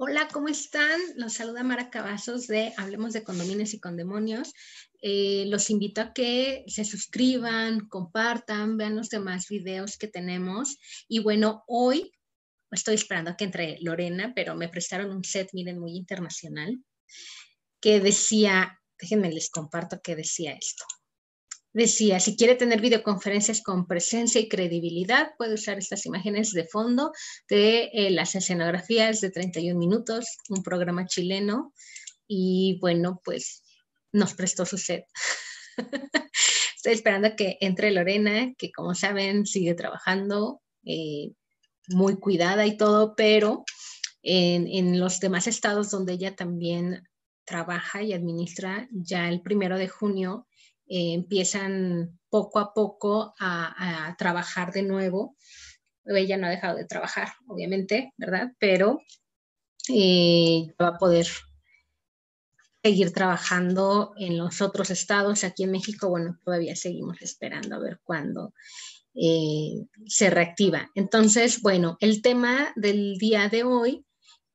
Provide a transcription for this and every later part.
Hola, ¿cómo están? Los saluda Mara Cavazos de Hablemos de Condominios y Condemonios. Eh, los invito a que se suscriban, compartan, vean los demás videos que tenemos. Y bueno, hoy estoy esperando a que entre Lorena, pero me prestaron un set, miren, muy internacional, que decía, déjenme les comparto que decía esto. Decía, si quiere tener videoconferencias con presencia y credibilidad, puede usar estas imágenes de fondo de eh, las escenografías de 31 minutos, un programa chileno. Y bueno, pues nos prestó su set. Estoy esperando que entre Lorena, que como saben sigue trabajando eh, muy cuidada y todo, pero en los demás estados donde ella también trabaja y administra, ya el primero de junio eh, empiezan poco a poco a, trabajar de nuevo. Ella no ha dejado de trabajar, obviamente, ¿verdad? Pero eh, va a poder seguir trabajando en los otros estados. Aquí en México, bueno, todavía seguimos esperando a ver cuándo eh, se reactiva. Entonces, bueno, el tema del día de hoy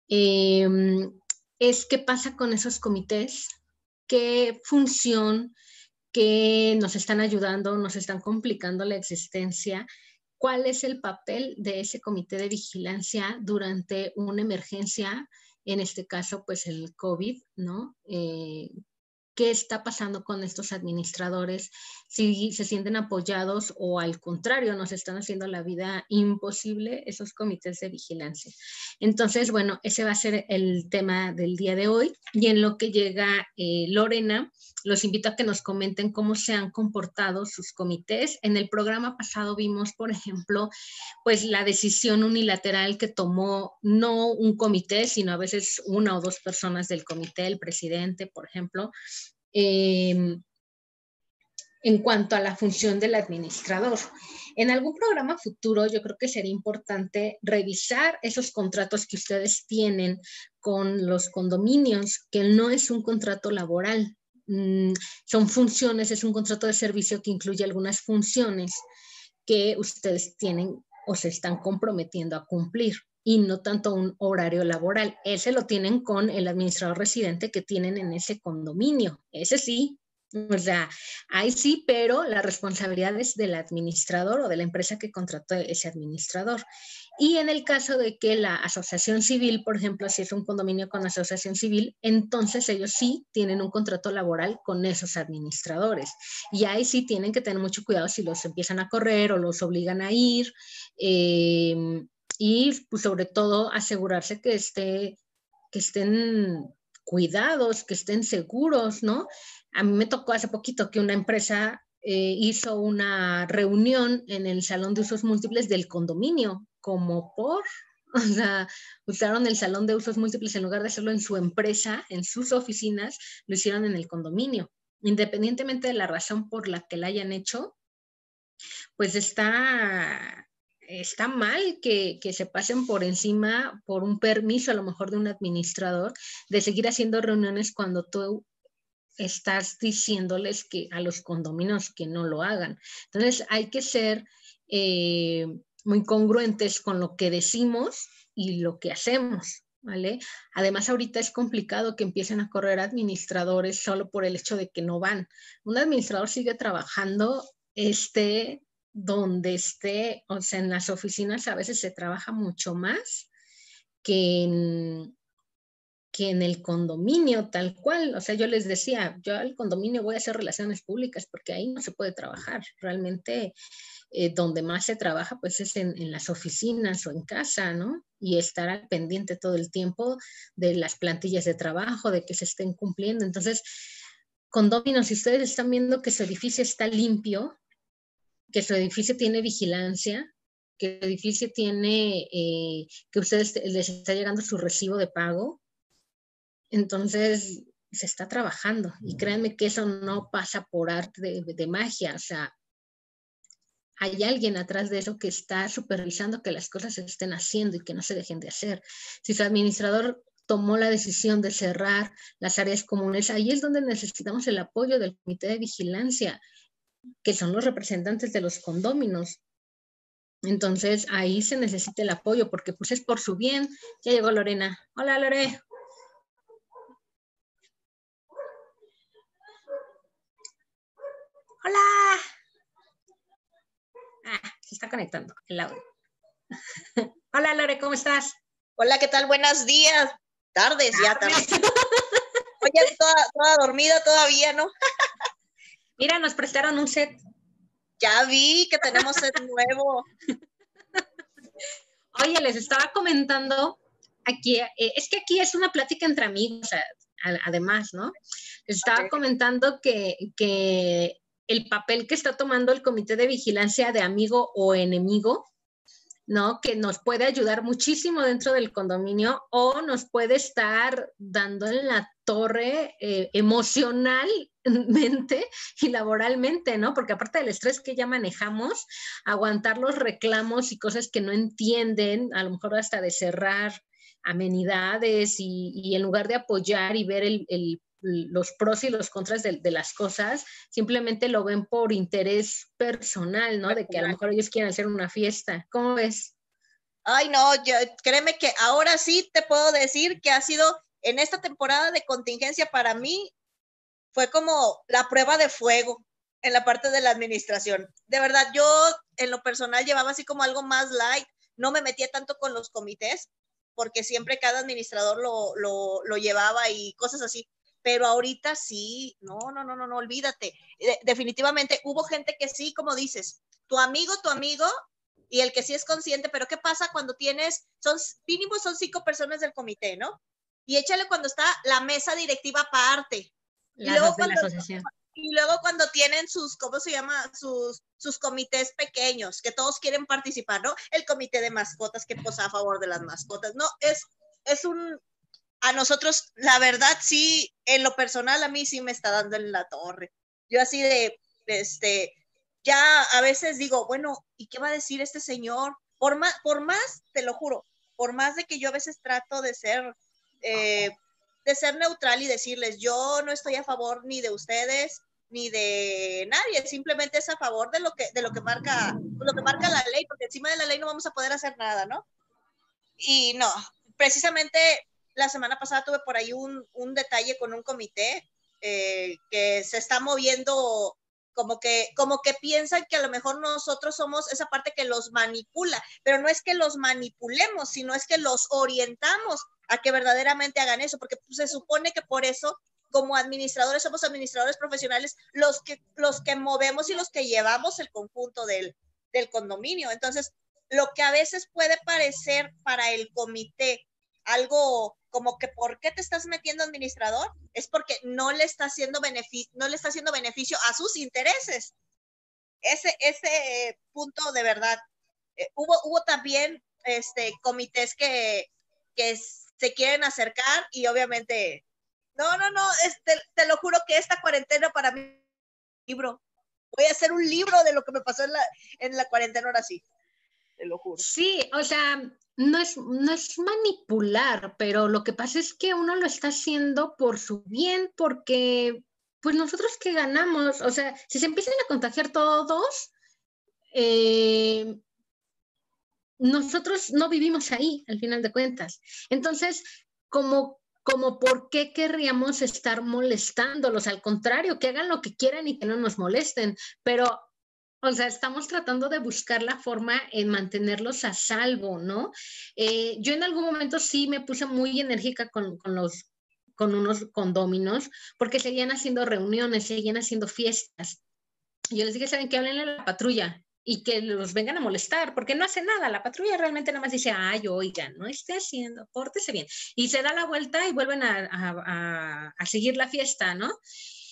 es qué pasa con esos comités, qué función que nos están ayudando, nos están complicando la existencia. ¿Cuál es el papel de ese comité de vigilancia durante una emergencia? En este caso, pues el COVID, ¿no? Eh, qué está pasando con estos administradores, si se sienten apoyados o al contrario, nos están haciendo la vida imposible esos comités de vigilancia. Entonces, bueno, ese va a ser el tema del día de hoy. Y en lo que llega eh, Lorena, los invito a que nos comenten cómo se han comportado sus comités. En el programa pasado vimos, por ejemplo, pues la decisión unilateral que tomó no un comité, sino a veces una o dos personas del comité, el presidente, por ejemplo, Em, en cuanto a la función del administrador. En algún programa futuro yo creo que sería importante revisar esos contratos que ustedes tienen con los condominios, que no es un contrato laboral, mm, son funciones, es un contrato de servicio que incluye algunas funciones que ustedes tienen o se están comprometiendo a cumplir y no tanto un horario laboral. Ese lo tienen con el administrador residente que tienen en ese condominio. Ese sí, o sea, ahí sí, pero la responsabilidad es del administrador o de la empresa que contrató ese administrador. Y en el caso de que la asociación civil, por ejemplo, si es un condominio con asociación civil, entonces ellos sí tienen un contrato laboral con esos administradores. Y ahí sí tienen que tener mucho cuidado si los empiezan a correr o los obligan a ir. Eh, y pues, sobre todo asegurarse que, esté, que estén cuidados, que estén seguros, ¿no? A mí me tocó hace poquito que una empresa eh, hizo una reunión en el salón de usos múltiples del condominio, como por, o sea, usaron el salón de usos múltiples en lugar de hacerlo en su empresa, en sus oficinas, lo hicieron en el condominio. Independientemente de la razón por la que la hayan hecho, pues está está mal que, se pasen por encima por un permiso a lo mejor de un administrador de seguir haciendo reuniones cuando tú estás diciéndoles que a los condominios que no lo hagan. Entonces hay que ser eh, muy congruentes con lo que decimos y lo que hacemos. ¿Vale? Además, ahorita es complicado que empiecen a correr administradores solo por el hecho de que no van. Un administrador sigue trabajando este, donde esté, o sea, en las oficinas a veces se trabaja mucho más que en, que en el condominio tal cual. O sea, yo les decía, yo al condominio voy a hacer relaciones públicas porque ahí no se puede trabajar. Realmente eh, donde más se trabaja pues es en, en, las oficinas o en casa, ¿no? Y estar al pendiente todo el tiempo de las plantillas de trabajo, de que se estén cumpliendo. Entonces, condominios, si ustedes están viendo que su edificio está limpio, que su edificio tiene vigilancia, que el edificio tiene, eh, que ustedes les está llegando su recibo de pago. Entonces, se está trabajando y créanme que eso no pasa por arte de, magia, o sea, hay alguien atrás de eso que está supervisando que las cosas se estén haciendo y que no se dejen de hacer. Si su administrador tomó la decisión de cerrar las áreas comunes, ahí es donde necesitamos el apoyo del comité de vigilancia que son los representantes de los condóminos. Entonces ahí se necesita el apoyo porque pues es por su bien. Ya llegó Lorena. Hola Lore. Hola. Ah, se está conectando el audio. Hola Lore, ¿cómo estás? Hola, ¿qué tal? Buenos días. Tardes, ya tardes. Oye, toda, toda dormida todavía, ¿no? Mira, nos prestaron un set. Ya vi que tenemos set nuevo. Oye, les estaba comentando aquí, eh, es que aquí es una plática entre amigos, además, ¿no? Les estaba comentando que, que el papel que está tomando el comité de vigilancia de amigo o enemigo ¿no? Que nos puede ayudar muchísimo dentro del condominio o nos puede estar dando en la torre eh, emocionalmente y laboralmente, ¿no? Porque aparte del estrés que ya manejamos, aguantar los reclamos y cosas que no entienden, a lo mejor hasta de cerrar amenidades y, en lugar de apoyar y ver el, el los pros y los contras de, las cosas, simplemente lo ven por interés personal, ¿no? De que a lo mejor ellos quieren hacer una fiesta. ¿Cómo ves? Ay, no, yo, créeme que ahora sí te puedo decir que ha sido en esta temporada de contingencia para mí, fue como la prueba de fuego en la parte de la administración. De verdad, yo en lo personal llevaba así como algo más light, no me metía tanto con los comités, porque siempre cada administrador lo, lo, lo llevaba y cosas así pero ahorita sí, no, no, no, no, no, olvídate. definitivamente hubo gente que sí, como dices, tu amigo, tu amigo, y el que sí es consciente, pero ¿qué pasa cuando tienes, son mínimo son cinco personas del comité, ¿no? Y échale cuando está la mesa directiva aparte. y luego, cuando, y luego cuando tienen sus, ¿cómo se llama? Sus, sus comités pequeños, que todos quieren participar, ¿no? El comité de mascotas que posa a favor de las mascotas. No, es, es un, a nosotros, la verdad, sí, en lo personal, a mí sí me está dando en la torre. Yo así de, este, ya a veces digo, bueno, ¿y qué va a decir este señor? Por más, por más, te lo juro, por más de que yo a veces trato de ser, eh, de ser neutral y decirles, yo no estoy a favor ni de ustedes, ni de nadie, simplemente es a favor de lo que, de lo que marca, lo que marca la ley, porque encima de la ley no vamos a poder hacer nada, ¿no? Y no, precisamente la semana pasada tuve por ahí un, detalle con un comité eh, que se está moviendo como que, como que piensan que a lo mejor nosotros somos esa parte que los manipula, pero no es que los manipulemos, sino es que los orientamos a que verdaderamente hagan eso, porque pues, se supone que por eso como administradores somos administradores profesionales los que, los que movemos y los que llevamos el conjunto del, del condominio. Entonces, lo que a veces puede parecer para el comité algo como que ¿por qué te estás metiendo administrador? Es porque no le está haciendo beneficio, no le está haciendo beneficio a sus intereses. Ese, ese punto de verdad. Eh, hubo, hubo también este, comités que, que se quieren acercar y obviamente, no, no, no, este, te lo juro que esta cuarentena para mí, libro, voy a hacer un libro de lo que me pasó en la, en la cuarentena ahora sí, te. Sí, o sea, no es, no es manipular, pero lo que pasa es que uno lo está haciendo por su bien, porque pues nosotros que ganamos, o sea, si se empiezan a contagiar todos, eh, nosotros no vivimos ahí, al final de cuentas. Entonces, como, como por qué querríamos estar molestándolos, al contrario, que hagan lo que quieran y que no nos molesten, pero o sea, estamos tratando de buscar la forma en mantenerlos a salvo, ¿no? Eh, yo en algún momento sí me puse muy enérgica con, los con unos condóminos, porque seguían haciendo reuniones, seguían haciendo fiestas. Yo les dije, ¿saben qué? Hablen a la patrulla y que los vengan a molestar, porque no hace nada. La patrulla realmente nada más dice, ay, oigan, no esté haciendo, pórtese bien. Y se da la vuelta y vuelven a, a seguir la fiesta, ¿no?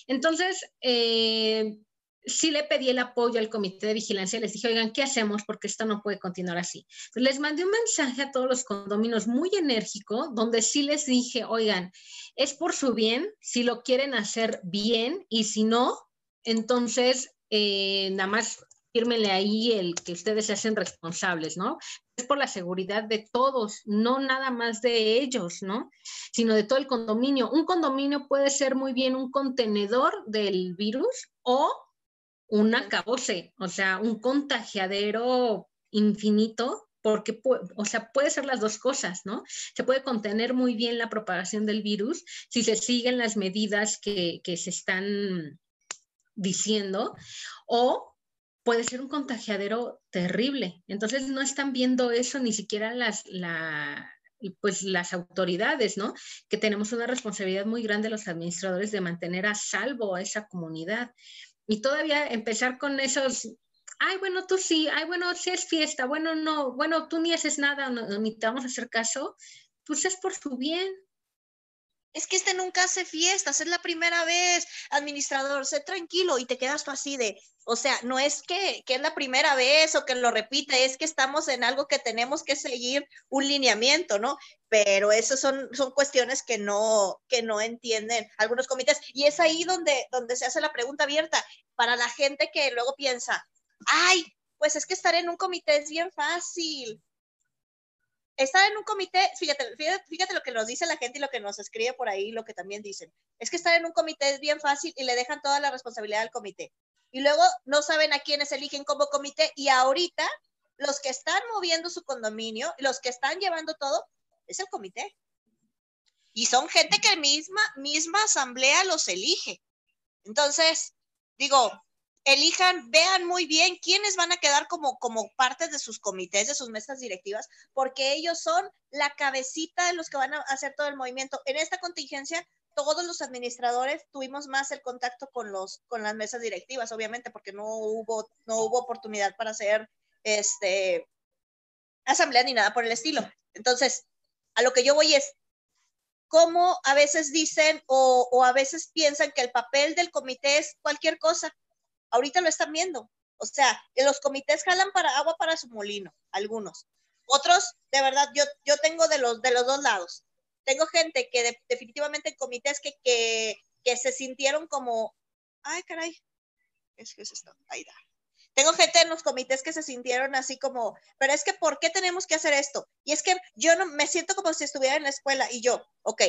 Entonces, eh, sí le pedí el apoyo al comité de vigilancia, les dije, oigan, ¿qué hacemos? Porque esto no puede continuar así. les mandé un mensaje a todos los condominios muy enérgico, donde sí les dije, oigan, es por su bien, si lo quieren hacer bien y si no, entonces eh, nada más fírmenle ahí el que ustedes se hacen responsables, ¿no? Es por la seguridad de todos, no nada más de ellos, ¿no? Sino de todo el condominio. Un condominio puede ser muy bien un contenedor del virus o un acabose, o sea, un contagiadero infinito porque, o sea, puede ser las dos cosas, ¿no? Se puede contener muy bien la propagación del virus si se siguen las medidas que, se están diciendo, o puede ser un contagiadero terrible. Entonces no están viendo eso ni siquiera las, pues las autoridades, ¿no? Que tenemos una responsabilidad muy grande los administradores de mantener a salvo a esa comunidad. Y todavía empezar con esos ay, bueno, tú sí, ay, bueno, sí es fiesta, bueno, no, bueno, tú ni haces nada, ni te vamos a hacer caso, pues es por su bien. Es que este nunca hace fiestas, es la primera vez, administrador, sé tranquilo y te quedas tú así de, o sea, no es que, que es la primera vez o que lo repite, es que estamos en algo que tenemos que seguir un lineamiento, ¿no? Pero eso son, son cuestiones que no, que no entienden algunos comités. Y es ahí donde, donde se hace la pregunta abierta para la gente que luego piensa, ay, pues es que estar en un comité es bien fácil. Estar en un comité, fíjate, fíjate, lo que nos dice la gente y lo que nos escribe por ahí, lo que también dicen. Es que estar en un comité es bien fácil y le dejan toda la responsabilidad al comité. Y luego no saben a quiénes eligen como comité y ahorita los que están moviendo su condominio, los que están llevando todo, es el comité. Y son gente que misma, misma asamblea los elige. Entonces, digo, elijan, vean muy bien quiénes van a quedar como, como parte de sus comités, de sus mesas directivas, porque ellos son la cabecita de los que van a hacer todo el movimiento. En esta contingencia, todos los administradores tuvimos más el contacto con, los, con las mesas directivas, obviamente, porque no hubo, no hubo oportunidad para hacer este, asamblea ni nada por el estilo. Entonces, a lo que yo voy es, cómo a veces dicen o, o a veces piensan que el papel del comité es cualquier cosa ahorita lo están viendo. O sea, los comités jalan para agua para su molino, algunos. Otros, de verdad, yo, yo tengo de los, de los dos lados. Tengo gente que definitivamente en comités que, que, que, se sintieron como, ay, caray, es que es esto, ahí da. Tengo gente en los comités que se sintieron así como, pero es que ¿por qué tenemos que hacer esto? Y es que yo no me siento como si estuviera en la escuela y yo, ok,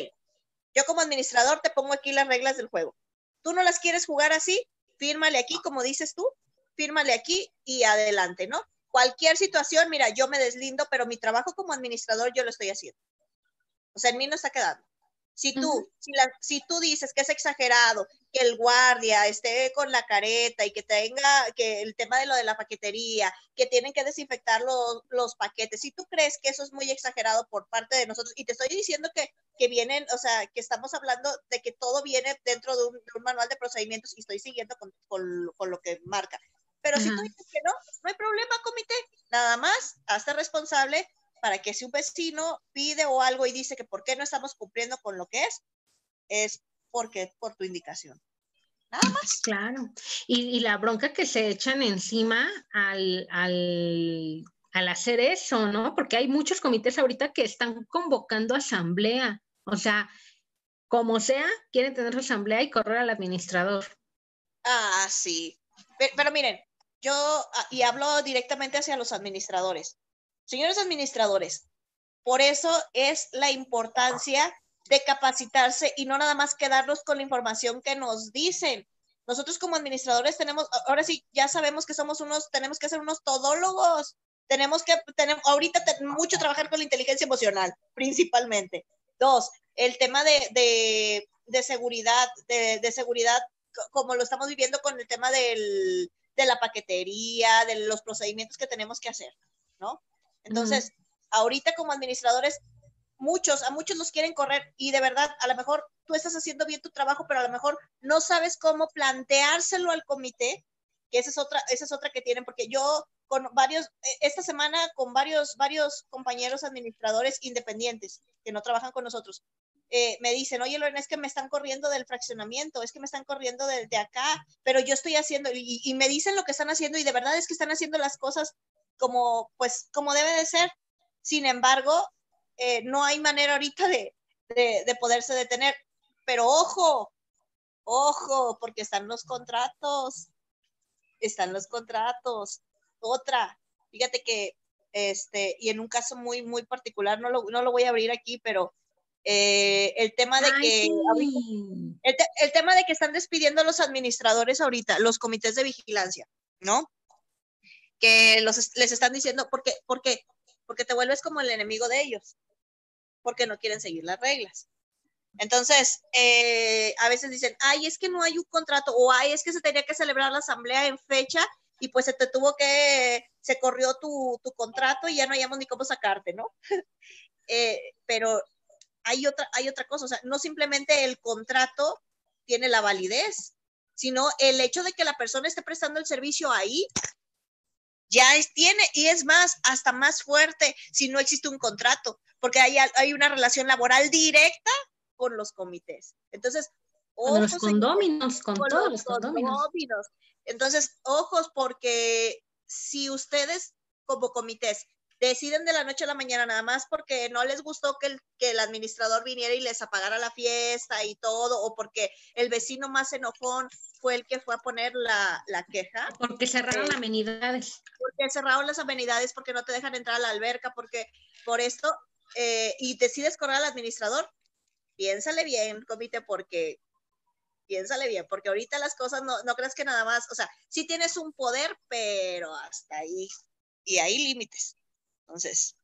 yo como administrador te pongo aquí las reglas del juego. ¿Tú no las quieres jugar así? Fírmale aquí, como dices tú, fírmale aquí y adelante, ¿no? Cualquier situación, mira, yo me deslindo, pero mi trabajo como administrador yo lo estoy haciendo. O sea, en mí no está quedando. Si tú, si, tú dices que es exagerado, que el guardia esté con la careta y que tenga, que el tema de lo de la paquetería, que tienen que desinfectar los, los paquetes, si tú crees que eso es muy exagerado por parte de nosotros, y te estoy diciendo que, que vienen, o sea, que estamos hablando de que todo viene dentro de un, manual de procedimientos y estoy siguiendo con, con, lo que marca. Pero si tú dices que no, no hay problema, comité, nada más, hazte responsable para que si un vecino pide o algo y dice que por qué no estamos cumpliendo con lo que es, es porque por tu indicación. Nada más. Claro. Y, la bronca que se echan encima al, al, al, hacer eso, ¿no? Porque hay muchos comités ahorita que están convocando asamblea. O sea, como sea, quieren tener su asamblea y correr al administrador. Ah, sí. pero miren, yo, ah, y hablo directamente hacia los administradores. Señores administradores, por eso es la importancia de capacitarse y no nada más quedarnos con la información que nos dicen. Nosotros como administradores tenemos, ahora sí, ya sabemos que somos unos, tenemos que ser unos todólogos. Tenemos que, tener, ahorita mucho trabajar con la inteligencia emocional, principalmente. Dos, el tema de, seguridad, de, seguridad, como lo estamos viviendo con el tema de la paquetería, de los procedimientos que tenemos que hacer, ¿no? Entonces, ahorita como administradores, muchos, a muchos los quieren correr y de verdad, a lo mejor tú estás haciendo bien tu trabajo, pero a lo mejor no sabes cómo planteárselo al comité, que esa es otra, esa es otra que tienen, porque yo con varios, e, esta semana con varios, varios compañeros administradores independientes que no trabajan con nosotros, eh, me dicen, oye Lorena, es que me están corriendo del fraccionamiento, es que me están corriendo de, acá, pero yo estoy haciendo, y, me dicen lo que están haciendo y de verdad es que están haciendo las cosas como, pues, como debe de ser. Sin embargo, eh, no hay manera ahorita de, de, poderse detener. Pero ojo, ojo, porque están los contratos, están los contratos. Otra, fíjate que, este, y en un caso muy, muy particular, no lo, no lo voy a abrir aquí, pero eh, el tema de que el, el, tema de que están despidiendo a los administradores ahorita, los comités de vigilancia, ¿no? Que los, les están diciendo, porque, porque, porque te vuelves como el enemigo de ellos, porque no quieren seguir las reglas. Entonces, eh, a veces dicen, ay, es que no hay un contrato, o ay, es que se tenía que celebrar la asamblea en fecha y pues se te tuvo que, se corrió tu, tu contrato y ya no hayamos ni cómo sacarte, ¿no? Eh, pero hay otra, hay otra cosa, o sea, no simplemente el contrato tiene la validez, sino el hecho de que la persona esté prestando el servicio ahí, ya es, tiene, y es más, hasta más fuerte si no existe un contrato, porque hay, hay una relación laboral directa con los comités. Entonces, con los condóminos, con, todos los condóminos. Entonces, ojos, porque si ustedes como comités deciden de la noche a la mañana nada más porque no les gustó que el, que el administrador viniera y les apagara la fiesta y todo, o porque el vecino más enojón fue el que fue a poner la, la queja. Porque cerraron las eh, amenidades. Porque cerraron las amenidades, porque no te dejan entrar a la alberca, porque por esto, eh, y decides correr al administrador, piénsale bien, comité, porque piénsale bien, porque ahorita las cosas no, no creas que nada más, o sea, sí tienes un poder, pero hasta ahí, y hay límites. Entonces,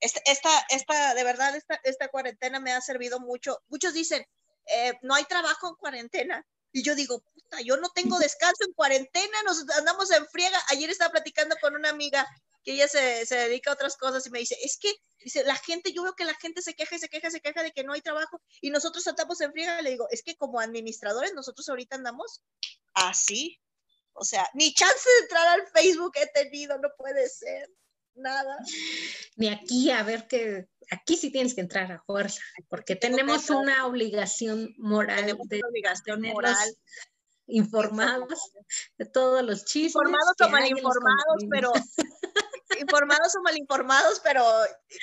esta, esta, de verdad, esta, esta cuarentena me ha servido mucho. Muchos dicen, eh, no hay trabajo en cuarentena. Y yo digo, puta, yo no tengo descanso en cuarentena, nos andamos en friega. Ayer estaba platicando con una amiga que ella se, se, dedica a otras cosas y me dice, es que, dice, la gente, yo veo que la gente se queja y se queja, se queja de que no hay trabajo y nosotros andamos en friega. Le digo, es que como administradores nosotros ahorita andamos así. O sea, ni chance de entrar al Facebook he tenido, no puede ser. Nada. Ni aquí, a ver que aquí sí tienes que entrar a fuerza, porque tenemos una obligación moral de una obligación moral informados de todos los chismes. Informados o mal informados, pero informados o mal informados, pero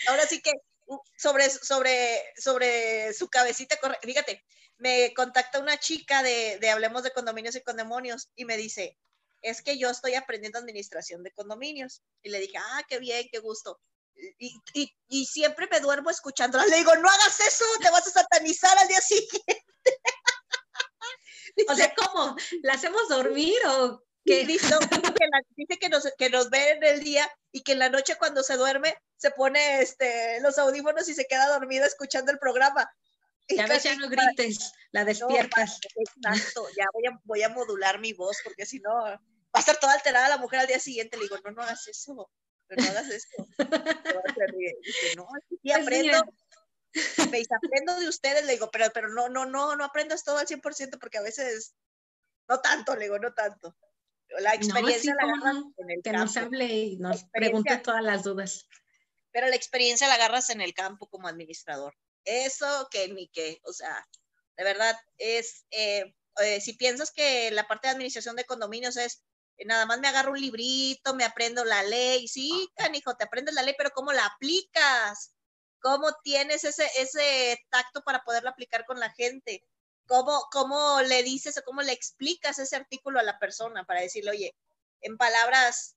ahora sí que uh, sobre, sobre, sobre su cabecita, fíjate, me contacta una chica de, de Hablemos de Condominios y Condemonios y me dice, es que yo estoy aprendiendo administración de condominios. Y le dije, ah, qué bien, qué gusto. Y, y, y siempre me duermo escuchándola. Le digo, no hagas eso, te vas a satanizar al día siguiente. o sea, ¿cómo? ¿La hacemos dormir o qué? Dice, dice que, nos, que nos ve en el día y que en la noche cuando se duerme se pone este, los audífonos y se queda dormida escuchando el programa. Ya ves, ya no grites, la despiertas. exacto, ya voy a, voy a modular mi voz porque si no va a estar toda alterada la mujer al día siguiente. Le digo, no, no hagas eso, no hagas eso. Dice, no, sí pues aprendo. Me dice, aprendo de ustedes, le digo, pero, pero no, no, no, no aprendas todo al 100% porque a veces, no tanto, le digo, no tanto. La experiencia la agarras en el que nos hable y nos pregunte todas las dudas. Pero la experiencia la agarras en el campo como administrador. Eso que ni que, o sea, de verdad es, eh, eh, si piensas que la parte de administración de condominios es nada más me agarro un librito, me aprendo la ley, sí, canijo, te aprendes la ley, pero ¿cómo la aplicas? ¿Cómo tienes ese, ese tacto para poderla aplicar con la gente? ¿Cómo, ¿Cómo le dices o cómo le explicas ese artículo a la persona para decirle, oye, en palabras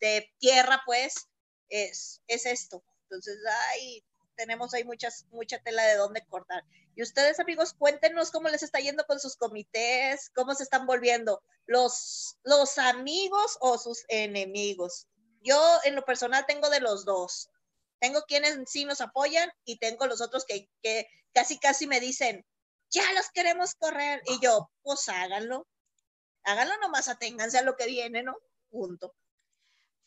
de tierra, pues, es, es esto. Entonces, ay, tenemos ahí muchas, mucha tela de dónde cortar. Y ustedes, amigos, cuéntenos cómo les está yendo con sus comités, cómo se están volviendo los, los amigos o sus enemigos. Yo, en lo personal, tengo de los dos. Tengo quienes sí nos apoyan y tengo los otros que, que casi, casi me dicen, ya los queremos correr. Y yo, pues háganlo. Háganlo nomás, aténganse a lo que viene, ¿no? Punto.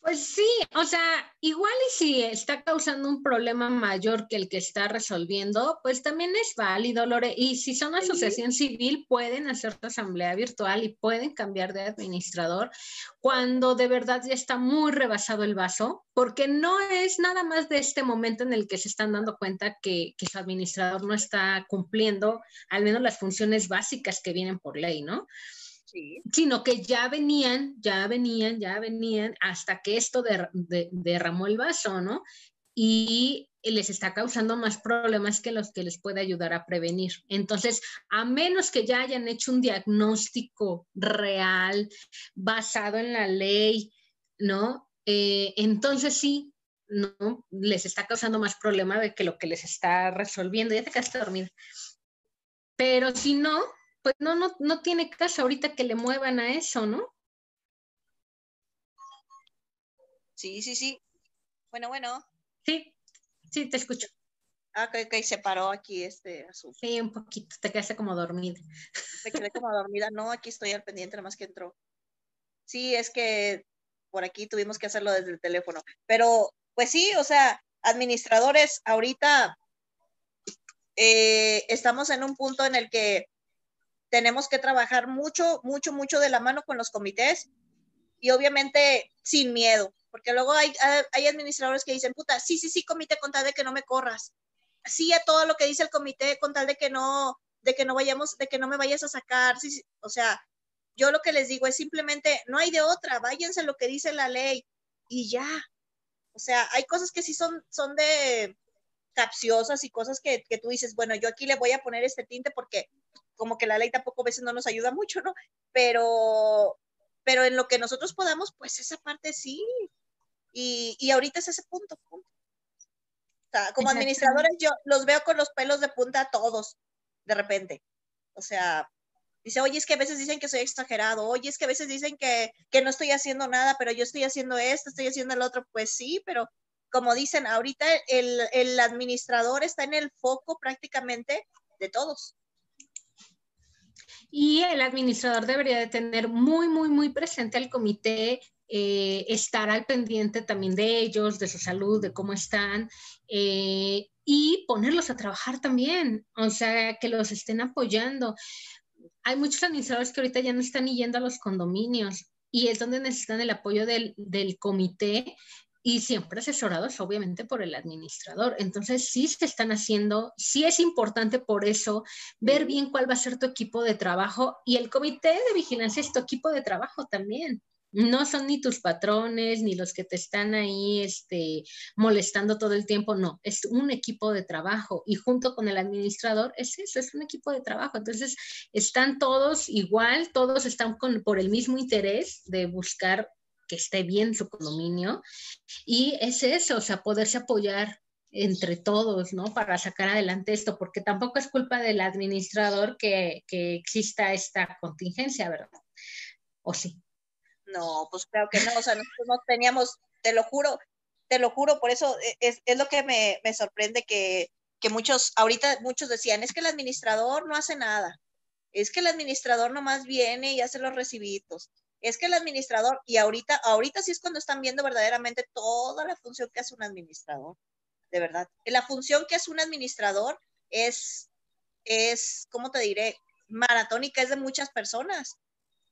Pues sí, o sea, igual y si está causando un problema mayor que el que está resolviendo, pues también es válido, Lore. Y si son asociación civil, pueden hacer su asamblea virtual y pueden cambiar de administrador cuando de verdad ya está muy rebasado el vaso, porque no es nada más de este momento en el que se están dando cuenta que, que su administrador no está cumpliendo al menos las funciones básicas que vienen por ley, ¿no? Sino que ya venían, ya venían, ya venían hasta que esto derramó el vaso, ¿no? Y les está causando más problemas que los que les puede ayudar a prevenir. Entonces, a menos que ya hayan hecho un diagnóstico real, basado en la ley, ¿no? Eh, entonces sí, ¿no? Les está causando más problema de que lo que les está resolviendo. Ya te quedaste dormida. Pero si no, pues no, no, no tiene caso ahorita que le muevan a eso, ¿no? Sí, sí, sí. Bueno, bueno. Sí, sí, te escucho. Ah, ok, ok, se paró aquí este azul. Sí, un poquito, te quedaste como dormida. Me quedé como dormida. No, aquí estoy al pendiente, nada más que entró. Sí, es que por aquí tuvimos que hacerlo desde el teléfono. Pero, pues sí, o sea, administradores, ahorita eh, estamos en un punto en el que tenemos que trabajar mucho, mucho, mucho de la mano con los comités y obviamente sin miedo, porque luego hay, hay administradores que dicen, puta, sí, sí, sí, comité, con tal de que no me corras. Sí a todo lo que dice el comité, con tal de que no, de que no vayamos, de que no me vayas a sacar. Sí, sí. O sea, yo lo que les digo es simplemente, no hay de otra, váyanse lo que dice la ley y ya. O sea, hay cosas que sí son, son de capciosas y cosas que, que tú dices, bueno, yo aquí le voy a poner este tinte porque como que la ley tampoco a veces no nos ayuda mucho, ¿no? Pero, pero en lo que nosotros podamos, pues esa parte sí. Y, y ahorita es ese punto. punto. O sea, como administradores yo los veo con los pelos de punta a todos, de repente. O sea, dice, oye, es que a veces dicen que soy exagerado, oye, es que a veces dicen que, que no estoy haciendo nada, pero yo estoy haciendo esto, estoy haciendo el otro. Pues sí, pero como dicen, ahorita el, el administrador está en el foco prácticamente de todos. Y el administrador debería de tener muy, muy, muy presente al comité, eh, estar al pendiente también de ellos, de su salud, de cómo están, eh, y ponerlos a trabajar también, o sea, que los estén apoyando. Hay muchos administradores que ahorita ya no están yendo a los condominios y es donde necesitan el apoyo del, del comité y siempre asesorados obviamente por el administrador. Entonces, sí se están haciendo, sí es importante por eso ver bien cuál va a ser tu equipo de trabajo y el comité de vigilancia es tu equipo de trabajo también. No son ni tus patrones, ni los que te están ahí este, molestando todo el tiempo, no, es un equipo de trabajo y junto con el administrador es eso, es un equipo de trabajo. Entonces, están todos igual, todos están con, por el mismo interés de buscar que esté bien su condominio. Y es eso, o sea, poderse apoyar entre todos, ¿no? Para sacar adelante esto, porque tampoco es culpa del administrador que, que exista esta contingencia, ¿verdad? ¿O sí? No, pues creo que no, o sea, nosotros no teníamos, te lo juro, te lo juro, por eso e, es, es lo que me, me sorprende que, que muchos, ahorita muchos decían, es que el administrador no hace nada, es que el administrador nomás viene y hace los recibitos es que el administrador, y ahorita, ahorita sí es cuando están viendo verdaderamente toda la función que hace un administrador, de verdad. La función que hace un administrador es, es, ¿cómo te diré? Maratónica, es de muchas personas.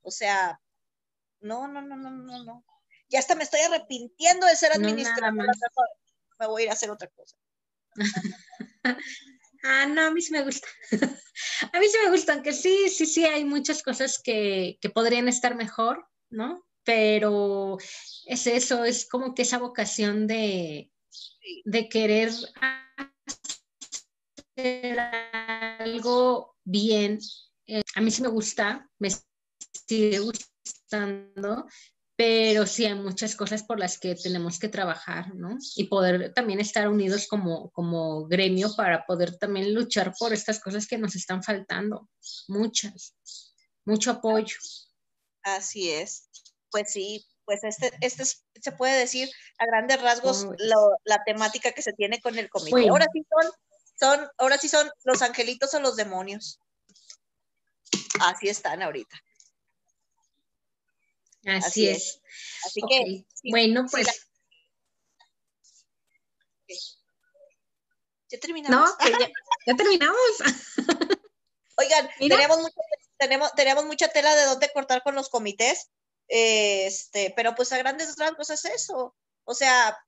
O sea, no, no, no, no, no, no. Ya hasta me estoy arrepintiendo de ser administrador. me voy a ir a hacer otra cosa. Ah, no, a mí sí me gusta. a mí sí me gusta, aunque sí, sí, sí, hay muchas cosas que, que podrían estar mejor, ¿no? Pero es eso, es como que esa vocación de, de querer hacer algo bien. Eh, a mí sí me gusta, me sigue gustando, pero sí hay muchas cosas por las que tenemos que trabajar, ¿no? Y poder también estar unidos como, como gremio para poder también luchar por estas cosas que nos están faltando, muchas, mucho apoyo. Así es, pues sí, pues este, este se puede decir a grandes rasgos la temática que se tiene con el comité. Ahora sí son, son, ahora sí son los angelitos o los demonios. Así están ahorita. Así, es. Así que, bueno, pues. ¿Ya terminamos? No, ya, terminamos. Oigan, teníamos mucha, tenemos, teníamos mucha tela de dónde cortar con los comités, este, pero pues a grandes rasgos es eso. O sea,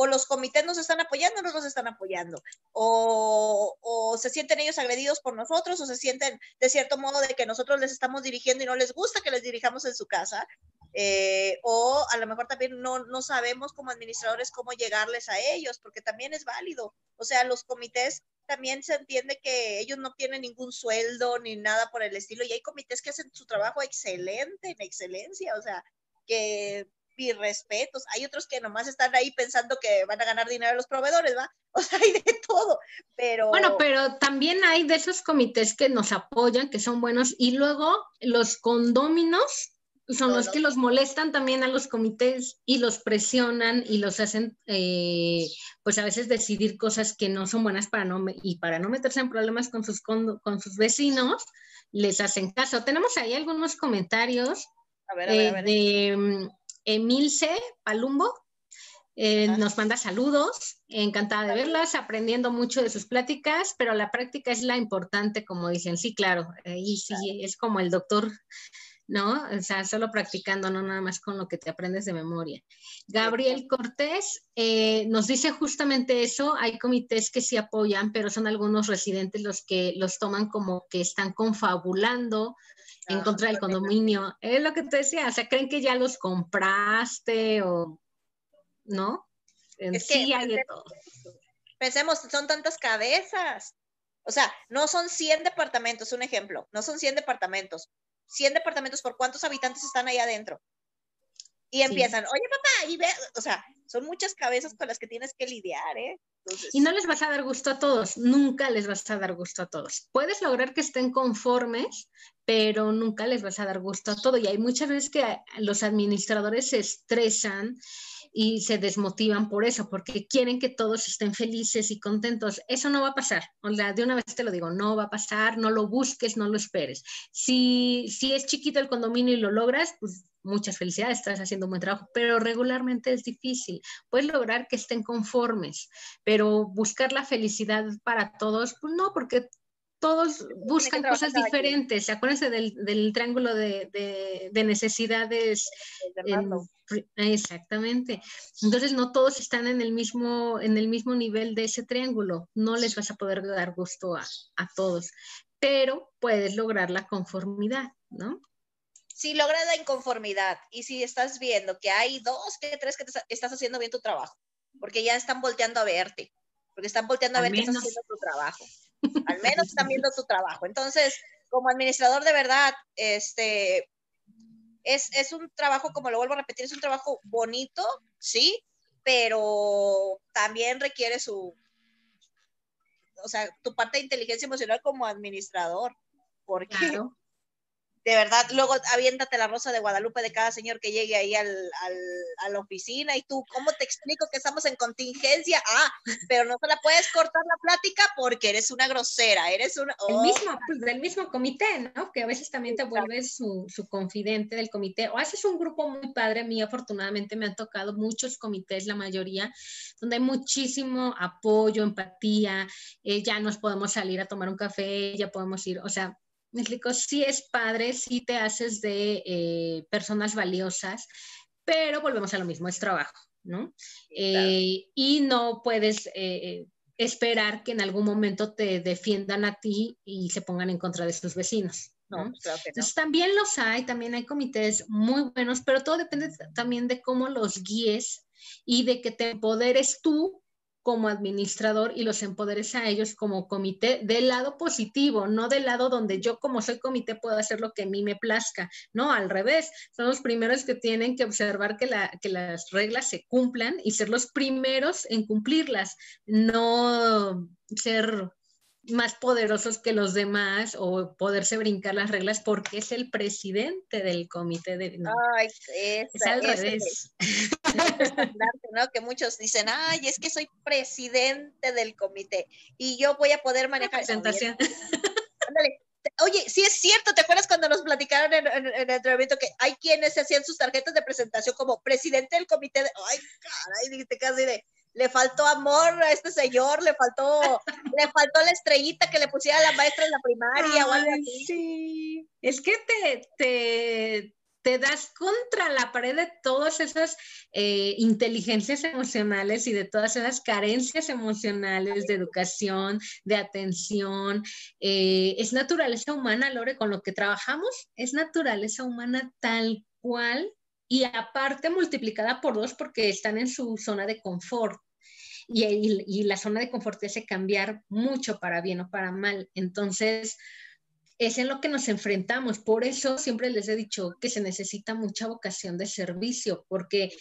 o los comités nos están apoyando o no nos están apoyando, o, o, se sienten ellos agredidos por nosotros, o se sienten de cierto modo de que nosotros les estamos dirigiendo y no les gusta que les dirijamos en su casa, eh, o a lo mejor también no, no sabemos como administradores cómo llegarles a ellos, porque también es válido. O sea, los comités también se entiende que ellos no tienen ningún sueldo ni nada por el estilo, y hay comités que hacen su trabajo excelente, en excelencia, o sea, que mis respetos. Hay otros que nomás están ahí pensando que van a ganar dinero los proveedores, ¿va? O sea, hay de todo, pero... Bueno, pero también hay de esos comités que nos apoyan, que son buenos, y luego los condóminos son los que los molestan también a los comités y los presionan y los hacen, eh, pues a veces decidir cosas que no son buenas para no, y para no meterse en problemas con sus, con, sus vecinos, les hacen caso. Tenemos ahí algunos comentarios eh, de mm, Emilce Palumbo. Eh, nos manda saludos, encantada de verlas, aprendiendo mucho de sus pláticas, pero la práctica es la importante, como dicen. Sí, claro, y sí, es como el doctor ¿no? O sea, solo practicando, no nada más con lo que te aprendes de memoria. Gabriel Cortés eh, nos dice justamente eso, hay comités que sí apoyan, pero son algunos residentes los que los toman como que están confabulando en ah, contra del condominio. Es lo que te decía, o sea, creen que ya los compraste o, ¿no? Es sí hay de todo. Pensemos, son tantas cabezas. O sea, no son 100 departamentos, un ejemplo, no son 100 departamentos, 100 departamentos, ¿por cuántos habitantes están ahí adentro? Y empiezan, oye papá, y ve, o sea, son muchas cabezas con las que tienes que lidiar, ¿eh? Y no les vas a dar gusto a todos, nunca les vas a dar gusto a todos. Puedes lograr que estén conformes, pero nunca les vas a dar gusto a todo. Y hay muchas veces que los administradores se estresan y se desmotivan por eso, porque quieren que todos estén felices y contentos. Eso no va a pasar. O sea, de una vez te lo digo, no va a pasar, no lo busques, no lo esperes. Si, si es chiquito el condominio y lo logras, pues muchas felicidades, estás haciendo un buen trabajo, pero regularmente es difícil. Puedes lograr que estén conformes, pero buscar la felicidad para todos, pues no, porque todos buscan cosas diferentes. Acuérdense del, del triángulo de, de, necesidades. exactamente. Entonces, no todos están en el, mismo, en el mismo nivel de ese triángulo. No les vas a poder dar gusto a, a todos, pero puedes lograr la conformidad, ¿no? Si logras la inconformidad y si estás viendo que hay dos, que tres que estás haciendo bien tu trabajo, porque ya están volteando a verte, porque están volteando a ver que estás haciendo tu trabajo al menos están viendo tu trabajo. Entonces, como administrador de verdad, este, es, es un trabajo, como lo vuelvo a repetir, es un trabajo bonito, sí, pero también requiere su, o sea, tu parte de inteligencia emocional como administrador, porque de verdad, luego aviéntate la rosa de Guadalupe de cada señor que llegue ahí al, a la oficina y tú, ¿cómo te explico que estamos en contingencia? Ah, pero no se la puedes cortar la plática porque eres una grosera, eres una... El oh. mismo, pues, del mismo comité, ¿no? Que a veces también te vuelves su, su, confidente del comité o haces un grupo muy padre. A mí afortunadamente me han tocado muchos comités, la mayoría, donde hay muchísimo apoyo, empatía, eh, ya nos podemos salir a tomar un café, ya podemos ir, o sea, me explico, sí es padre, sí te haces de eh, personas valiosas, pero volvemos a lo mismo, es trabajo, ¿no? Eh, y no puedes eh, esperar que en algún momento te defiendan a ti y se pongan en contra de sus vecinos. ¿no? Entonces también los hay, también hay comités muy buenos, pero todo depende también de cómo los guíes y de que te empoderes tú como administrador y los empoderes a ellos como comité del lado positivo, no del lado donde yo como soy comité puedo hacer lo que a mí me plazca, no, al revés, son los primeros que tienen que observar que, la, que las reglas se cumplan y ser los primeros en cumplirlas, no ser más poderosos que los demás o poderse brincar las reglas porque es el presidente del comité de... Ay, es al revés. ¿no? Que muchos dicen, ay, es que soy presidente del comité y yo voy a poder manejar... Presentación. Oye, sí es cierto, ¿te acuerdas cuando nos platicaron en, el entrenamiento que hay quienes hacían sus tarjetas de presentación como presidente del comité de... Ay, caray, dijiste casi de le faltó amor a este señor, le faltó, le faltó la estrellita que le pusiera la maestra en la primaria o algo así. Sí, es que te, te, te das contra la pared de todas esas eh, inteligencias emocionales y de todas esas carencias emocionales de educación, de atención. Eh, es naturaleza humana, Lore, con lo que trabajamos, es naturaleza humana tal cual y aparte multiplicada por dos porque están en su zona de confort. Y, la zona de confort hace cambiar mucho para bien o para mal. Entonces, es en lo que nos enfrentamos. Por eso siempre les he dicho que se necesita mucha vocación de servicio, porque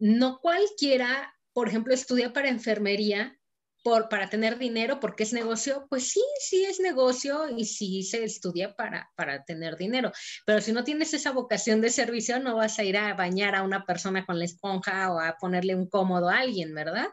no cualquiera, por ejemplo, estudia para enfermería por, para tener dinero, porque es negocio, pues sí, sí es negocio y sí se estudia para, para tener dinero. Pero si no tienes esa vocación de servicio, no vas a ir a bañar a una persona con la esponja o a ponerle un cómodo a alguien, ¿verdad?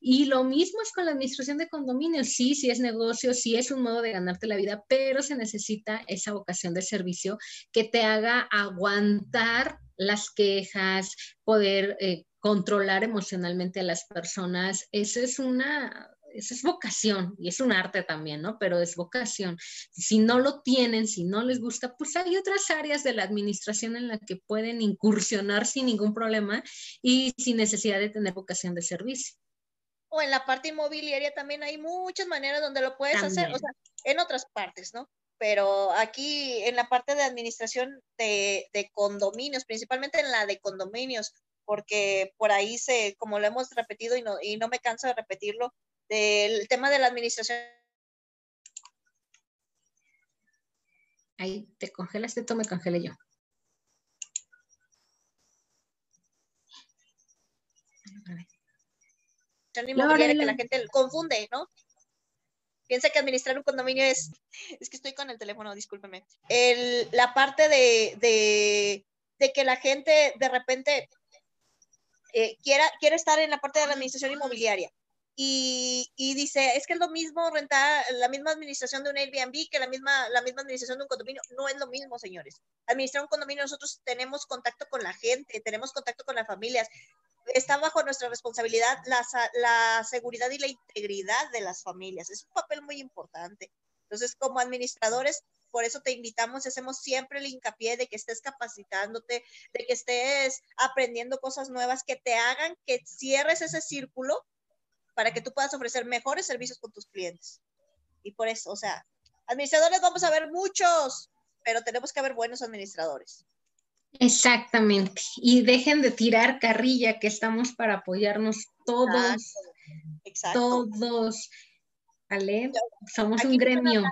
Y lo mismo es con la administración de condominios. Sí, sí es negocio, sí es un modo de ganarte la vida, pero se necesita esa vocación de servicio que te haga aguantar las quejas, poder eh, controlar emocionalmente a las personas. Eso es una, eso es vocación y es un arte también, ¿no? Pero es vocación. Si no lo tienen, si no les gusta, pues hay otras áreas de la administración en la que pueden incursionar sin ningún problema y sin necesidad de tener vocación de servicio o en la parte inmobiliaria también hay muchas maneras donde lo puedes hacer, o sea, en otras partes, ¿no? Pero aquí en la parte de administración de, condominios, principalmente en la de condominios, porque por ahí se, como lo hemos repetido y no, y no me canso de repetirlo, del tema de la administración. Ahí te congelas, te me congelé yo. inmobiliaria que la gente confunde, ¿no? Piensa que administrar un condominio es, es que estoy con el teléfono, discúlpeme. El, la parte de, de, de, que la gente de repente eh, quiera, quiere estar en la parte de la administración inmobiliaria y, y, dice, es que es lo mismo rentar la misma administración de un Airbnb que la misma, la misma administración de un condominio. No es lo mismo, señores. Administrar un condominio, nosotros tenemos contacto con la gente, tenemos contacto con las familias, está bajo nuestra responsabilidad la, la, seguridad y la integridad de las familias. Es un papel muy importante. Entonces, como administradores, por eso te invitamos y hacemos siempre el hincapié de que estés capacitándote, de que estés aprendiendo cosas nuevas que te hagan que cierres ese círculo para que tú puedas ofrecer mejores servicios con tus clientes. Y por eso, o sea, administradores vamos a ver muchos, pero tenemos que haber buenos administradores. Exactamente. Y dejen de tirar carrilla, que estamos para apoyarnos todos. Exacto. Todos. ¿Vale? Somos un gremio.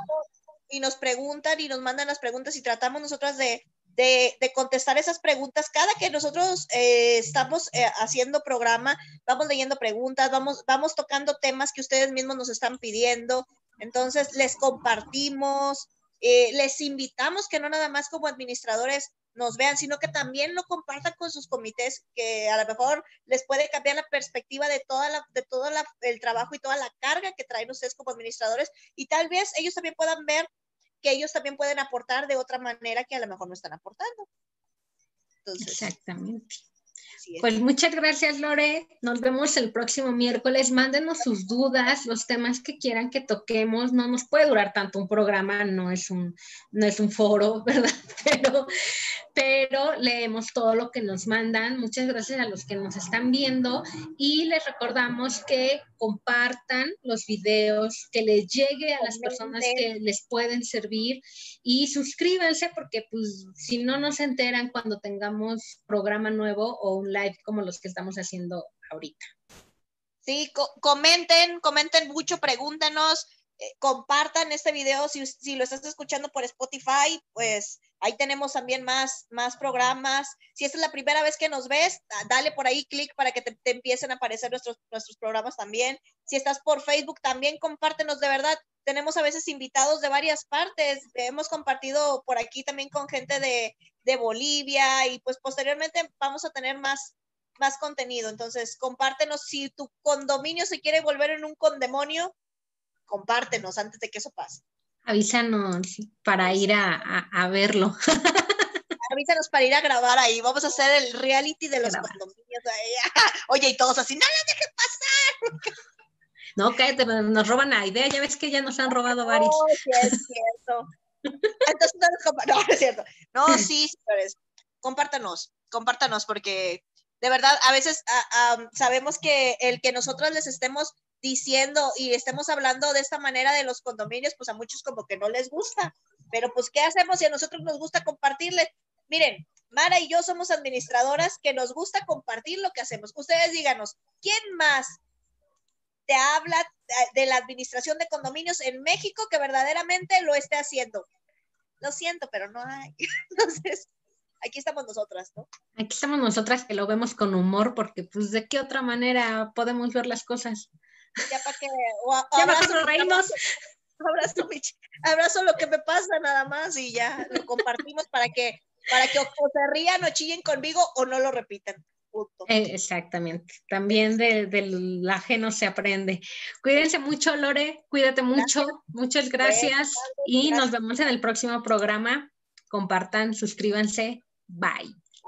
Y nos preguntan y nos mandan las preguntas y tratamos nosotras de, de, contestar esas preguntas. Cada que nosotros eh, estamos eh, haciendo programa, vamos leyendo preguntas, vamos, vamos tocando temas que ustedes mismos nos están pidiendo. Entonces, les compartimos, eh, les invitamos que no nada más como administradores nos vean, sino que también lo compartan con sus comités, que a lo mejor les puede cambiar la perspectiva de toda la, de todo el trabajo y toda la carga que traen ustedes como administradores, y tal vez ellos también puedan ver que ellos también pueden aportar de otra manera que a lo mejor no están aportando. Exactamente. Pues muchas gracias, Lore. Nos vemos el próximo miércoles. Mándenos sus dudas, los temas que quieran que toquemos. No nos puede durar tanto un programa, no es un, no es un foro, ¿verdad? Pero, pero leemos todo lo que nos mandan. Muchas gracias a los que nos están viendo y les recordamos que compartan los videos, que les llegue a las personas que les pueden servir y suscríbanse porque pues si no nos enteran cuando tengamos programa nuevo o un live como los que estamos haciendo ahorita. Sí, comenten, comenten mucho, pregúntanos, eh, compartan este video si, si, lo estás escuchando por Spotify, pues ahí tenemos también más, más programas. Si esta es la primera vez que nos ves, dale por ahí clic para que te, empiecen a aparecer nuestros, nuestros programas también. Si estás por Facebook, también compártenos de verdad. Tenemos a veces invitados de varias partes. Hemos compartido por aquí también con gente de, de Bolivia y pues posteriormente vamos a tener más, más contenido. Entonces, compártenos si tu condominio se quiere volver en un condemonio, compártenos antes de que eso pase. Avísanos para ir a, a, verlo. Avísanos para ir a grabar ahí. Vamos a hacer el reality de los condominios. Oye, y todos así, no lo dejen pasar. No, cállate, nos roban la idea. Ya ves que ya nos han robado varios. Oh, sí, es cierto. Entonces, no, no es cierto. No, sí, señores, compártanos, compártanos, porque de verdad, a veces sabemos que el que nosotros les estemos diciendo y estemos hablando de esta manera de los condominios, pues a muchos como que no les gusta. Pero pues, ¿qué hacemos si a nosotros nos gusta compartirle? Miren, Mara y yo somos administradoras que nos gusta compartir lo que hacemos. Ustedes díganos, ¿quién más te habla de la administración de condominios en México que verdaderamente lo esté haciendo? Lo siento, pero no hay. Entonces, aquí estamos nosotras, ¿no? Aquí estamos nosotras que lo vemos con humor, porque pues de qué otra manera podemos ver las cosas. Ya para que. ya abrazo, nos reímos. Abrazo, abrazo lo que me pasa nada más y ya lo compartimos para que, para que o, se rían o chillen conmigo o no lo repitan. Eh, exactamente. También del ajeno se aprende. Cuídense mucho, Lore. Cuídate mucho. Muchas gracias. y nos vemos en el próximo programa. Compartan, suscríbanse. Bye.